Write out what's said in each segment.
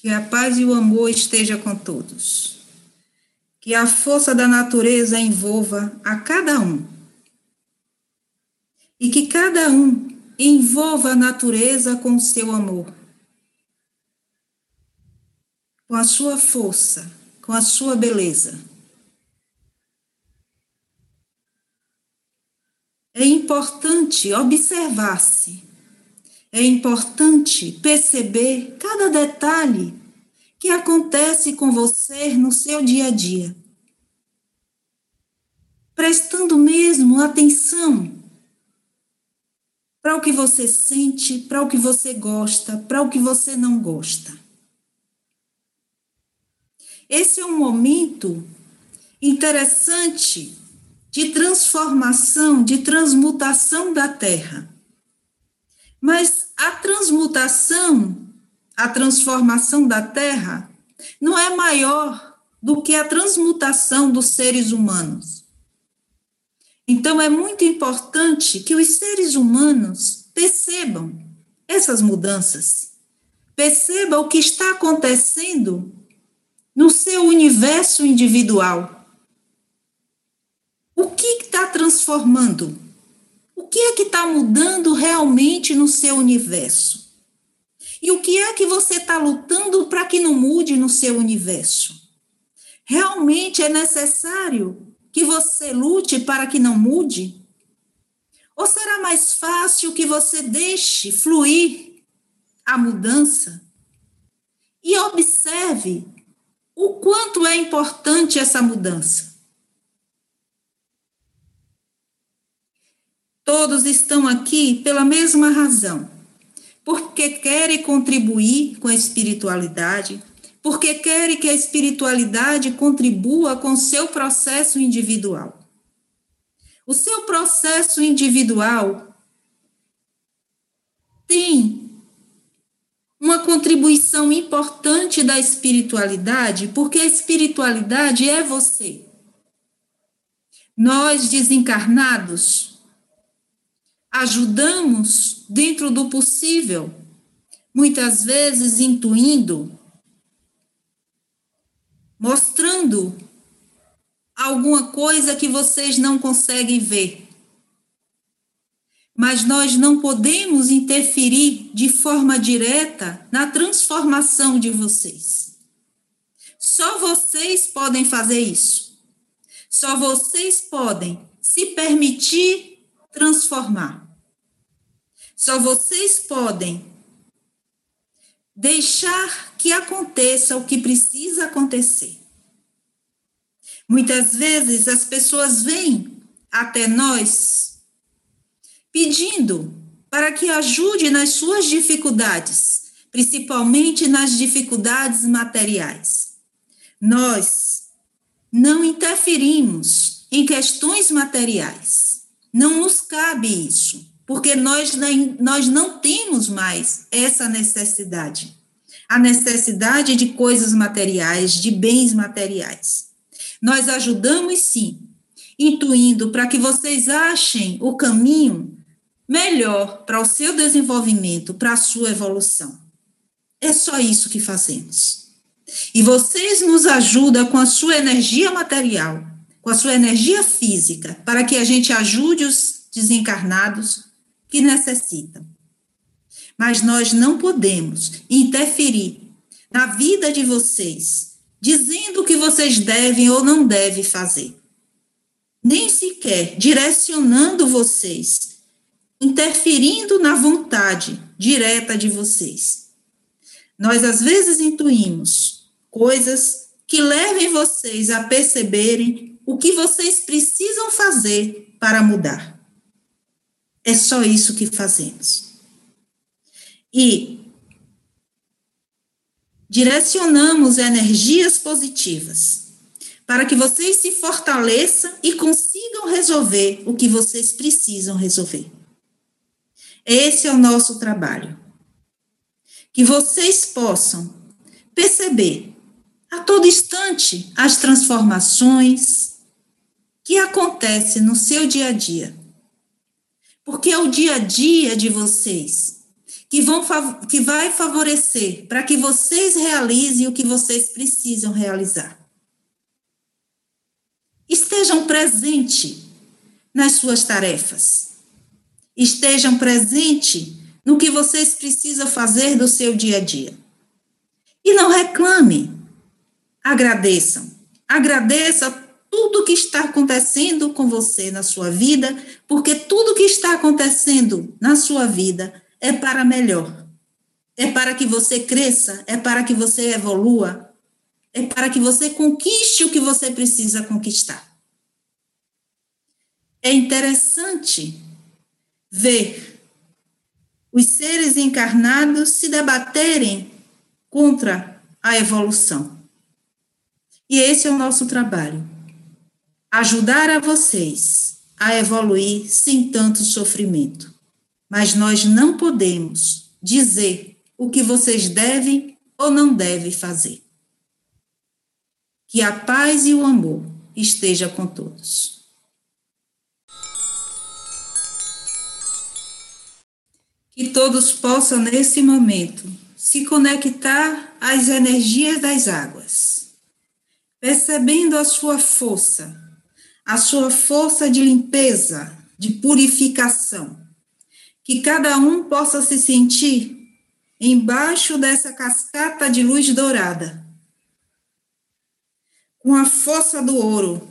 Que a paz e o amor esteja com todos. Que a força da natureza envolva a cada um. E que cada um envolva a natureza com o seu amor. Com a sua força, com a sua beleza. É importante observar-se é importante perceber cada detalhe que acontece com você no seu dia a dia. Prestando mesmo atenção para o que você sente, para o que você gosta, para o que você não gosta. Esse é um momento interessante de transformação, de transmutação da Terra. Mas a transmutação, a transformação da Terra, não é maior do que a transmutação dos seres humanos. Então, é muito importante que os seres humanos percebam essas mudanças, percebam o que está acontecendo no seu universo individual. O que está transformando? Que é que está mudando realmente no seu universo? E o que é que você está lutando para que não mude no seu universo? Realmente é necessário que você lute para que não mude? Ou será mais fácil que você deixe fluir a mudança? E observe o quanto é importante essa mudança. Todos estão aqui pela mesma razão. Porque querem contribuir com a espiritualidade, porque querem que a espiritualidade contribua com o seu processo individual. O seu processo individual tem uma contribuição importante da espiritualidade, porque a espiritualidade é você. Nós desencarnados ajudamos dentro do possível, muitas vezes intuindo, mostrando alguma coisa que vocês não conseguem ver. Mas nós não podemos interferir de forma direta na transformação de vocês. Só vocês podem fazer isso. Só vocês podem se permitir transformar. Só vocês podem deixar que aconteça o que precisa acontecer. Muitas vezes as pessoas vêm até nós pedindo para que ajude nas suas dificuldades, principalmente nas dificuldades materiais. Nós não interferimos em questões materiais. Não nos cabe isso, porque nós, nós não temos mais essa necessidade. A necessidade de coisas materiais, de bens materiais. Nós ajudamos sim, intuindo para que vocês achem o caminho melhor para o seu desenvolvimento, para a sua evolução. É só isso que fazemos. E vocês nos ajudam com a sua energia material, com a sua energia física, para que a gente ajude os desencarnados que necessitam. Mas nós não podemos interferir na vida de vocês, dizendo o que vocês devem ou não devem fazer. Nem sequer direcionando vocês, interferindo na vontade direta de vocês. Nós às vezes intuímos coisas que levem vocês a perceberem o que vocês precisam fazer para mudar. É só isso que fazemos. E direcionamos energias positivas para que vocês se fortaleçam e consigam resolver o que vocês precisam resolver. Esse é o nosso trabalho. Que vocês possam perceber a todo instante as transformações, que acontece no seu dia a dia. Porque é o dia a dia de vocês que, vão, que vai favorecer para que vocês realizem o que vocês precisam realizar. Estejam presentes nas suas tarefas. Estejam presentes no que vocês precisam fazer do seu dia a dia. E não reclame, agradeçam. Agradeça tudo que está acontecendo com você na sua vida, porque tudo que está acontecendo na sua vida é para melhor. É para que você cresça, é para que você evolua, é para que você conquiste o que você precisa conquistar. É interessante ver os seres encarnados se debaterem contra a evolução. E esse é o nosso trabalho ajudar a vocês a evoluir sem tanto sofrimento. Mas nós não podemos dizer o que vocês devem ou não devem fazer. Que a paz e o amor esteja com todos. Que todos possam, nesse momento, se conectar às energias das águas, percebendo a sua força a sua força de limpeza, de purificação. Que cada um possa se sentir embaixo dessa cascata de luz dourada, com a força do ouro,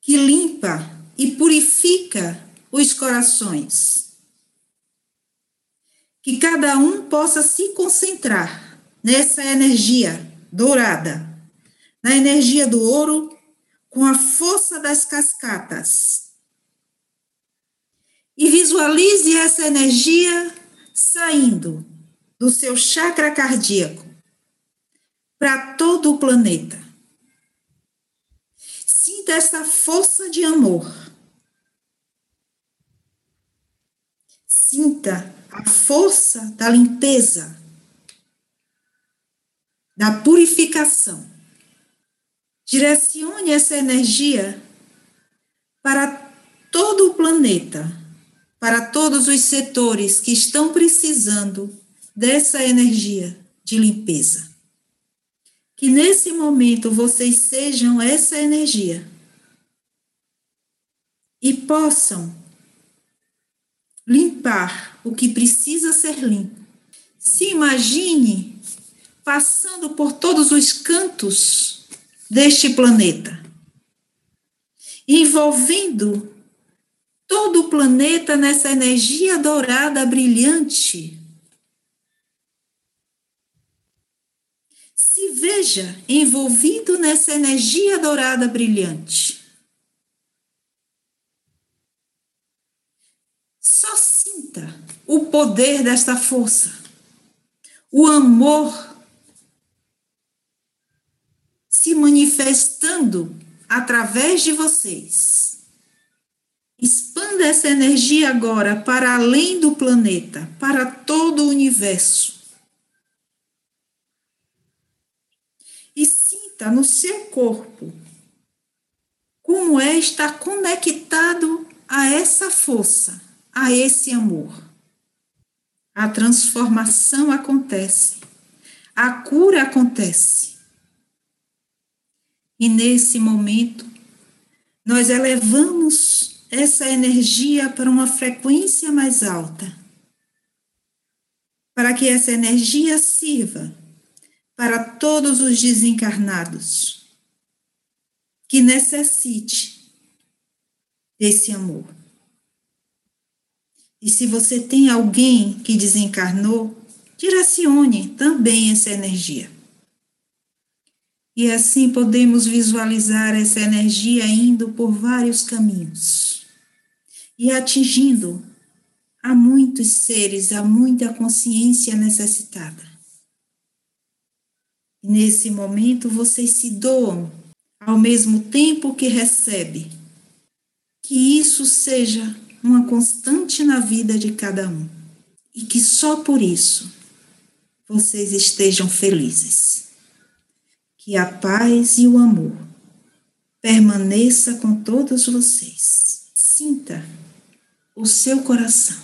que limpa e purifica os corações. Que cada um possa se concentrar nessa energia dourada na energia do ouro, com a força das cascatas. E visualize essa energia saindo do seu chakra cardíaco para todo o planeta. Sinta essa força de amor. Sinta a força da limpeza, da purificação. Direcione essa energia para todo o planeta, para todos os setores que estão precisando dessa energia de limpeza. Que nesse momento vocês sejam essa energia e possam limpar o que precisa ser limpo. Se imagine passando por todos os cantos deste planeta, envolvendo todo o planeta nessa energia dourada brilhante. Se veja envolvido nessa energia dourada brilhante. Só sinta o poder desta força, o amor se manifestando através de vocês. Expanda essa energia agora para além do planeta, para todo o universo. E sinta no seu corpo como é estar conectado a essa força, a esse amor. A transformação acontece, a cura acontece. E nesse momento, nós elevamos essa energia para uma frequência mais alta, para que essa energia sirva para todos os desencarnados que necessite desse amor. E se você tem alguém que desencarnou, direcione também essa energia. E assim podemos visualizar essa energia indo por vários caminhos e atingindo a muitos seres, a muita consciência necessitada. Nesse momento vocês se doam ao mesmo tempo que recebe. Que isso seja uma constante na vida de cada um e que só por isso vocês estejam felizes que a paz e o amor permaneça com todos vocês. Sinta o seu coração